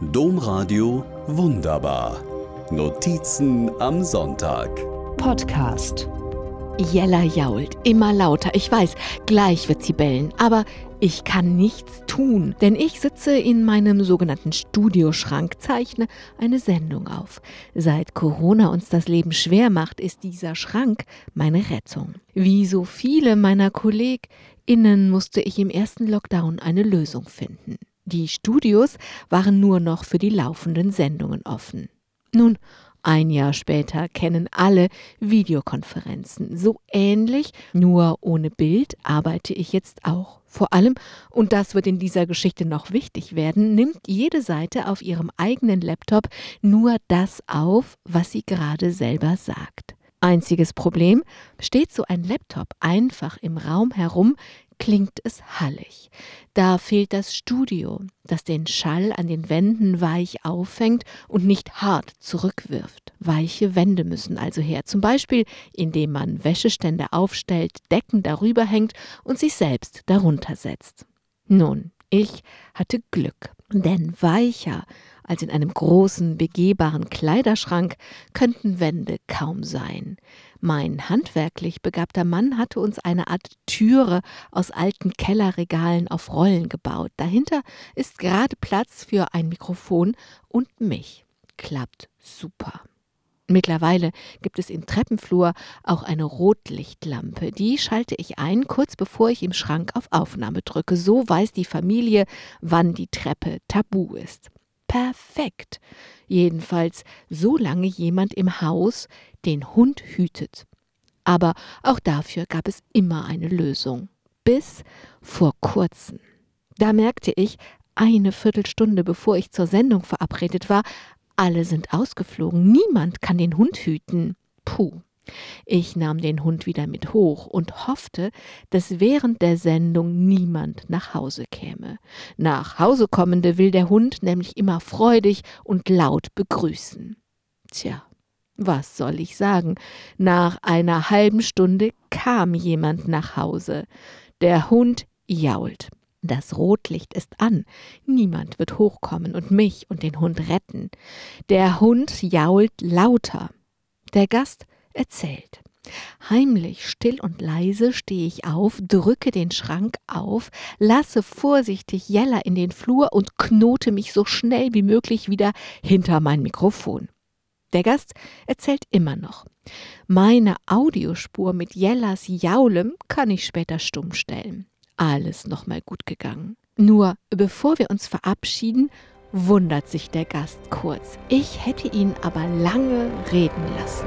Domradio Wunderbar. Notizen am Sonntag. Podcast. Jella jault immer lauter. Ich weiß, gleich wird sie bellen, aber ich kann nichts tun, denn ich sitze in meinem sogenannten Studioschrank, zeichne eine Sendung auf. Seit Corona uns das Leben schwer macht, ist dieser Schrank meine Rettung. Wie so viele meiner KollegInnen musste ich im ersten Lockdown eine Lösung finden. Die Studios waren nur noch für die laufenden Sendungen offen. Nun, ein Jahr später kennen alle Videokonferenzen. So ähnlich, nur ohne Bild, arbeite ich jetzt auch. Vor allem, und das wird in dieser Geschichte noch wichtig werden, nimmt jede Seite auf ihrem eigenen Laptop nur das auf, was sie gerade selber sagt. Einziges Problem, steht so ein Laptop einfach im Raum herum, klingt es hallig. Da fehlt das Studio, das den Schall an den Wänden weich auffängt und nicht hart zurückwirft. Weiche Wände müssen also her, zum Beispiel indem man Wäschestände aufstellt, Decken darüber hängt und sich selbst darunter setzt. Nun, ich hatte Glück, denn weicher als in einem großen, begehbaren Kleiderschrank könnten Wände kaum sein. Mein handwerklich begabter Mann hatte uns eine Art Türe aus alten Kellerregalen auf Rollen gebaut. Dahinter ist gerade Platz für ein Mikrofon und mich. Klappt super. Mittlerweile gibt es im Treppenflur auch eine Rotlichtlampe. Die schalte ich ein, kurz bevor ich im Schrank auf Aufnahme drücke. So weiß die Familie, wann die Treppe tabu ist. Perfekt. Jedenfalls, solange jemand im Haus den Hund hütet. Aber auch dafür gab es immer eine Lösung. Bis vor kurzem. Da merkte ich, eine Viertelstunde bevor ich zur Sendung verabredet war, alle sind ausgeflogen, niemand kann den Hund hüten. Puh. Ich nahm den Hund wieder mit hoch und hoffte, dass während der Sendung niemand nach Hause käme. Nach Hause kommende will der Hund nämlich immer freudig und laut begrüßen. Tja, was soll ich sagen? Nach einer halben Stunde kam jemand nach Hause. Der Hund jault. Das Rotlicht ist an. Niemand wird hochkommen und mich und den Hund retten. Der Hund jault lauter. Der Gast erzählt. Heimlich, still und leise stehe ich auf, drücke den Schrank auf, lasse vorsichtig Jella in den Flur und knote mich so schnell wie möglich wieder hinter mein Mikrofon. Der Gast erzählt immer noch. Meine Audiospur mit Jellas Jaulem kann ich später stumm stellen alles nochmal gut gegangen. Nur bevor wir uns verabschieden, wundert sich der Gast kurz. Ich hätte ihn aber lange reden lassen.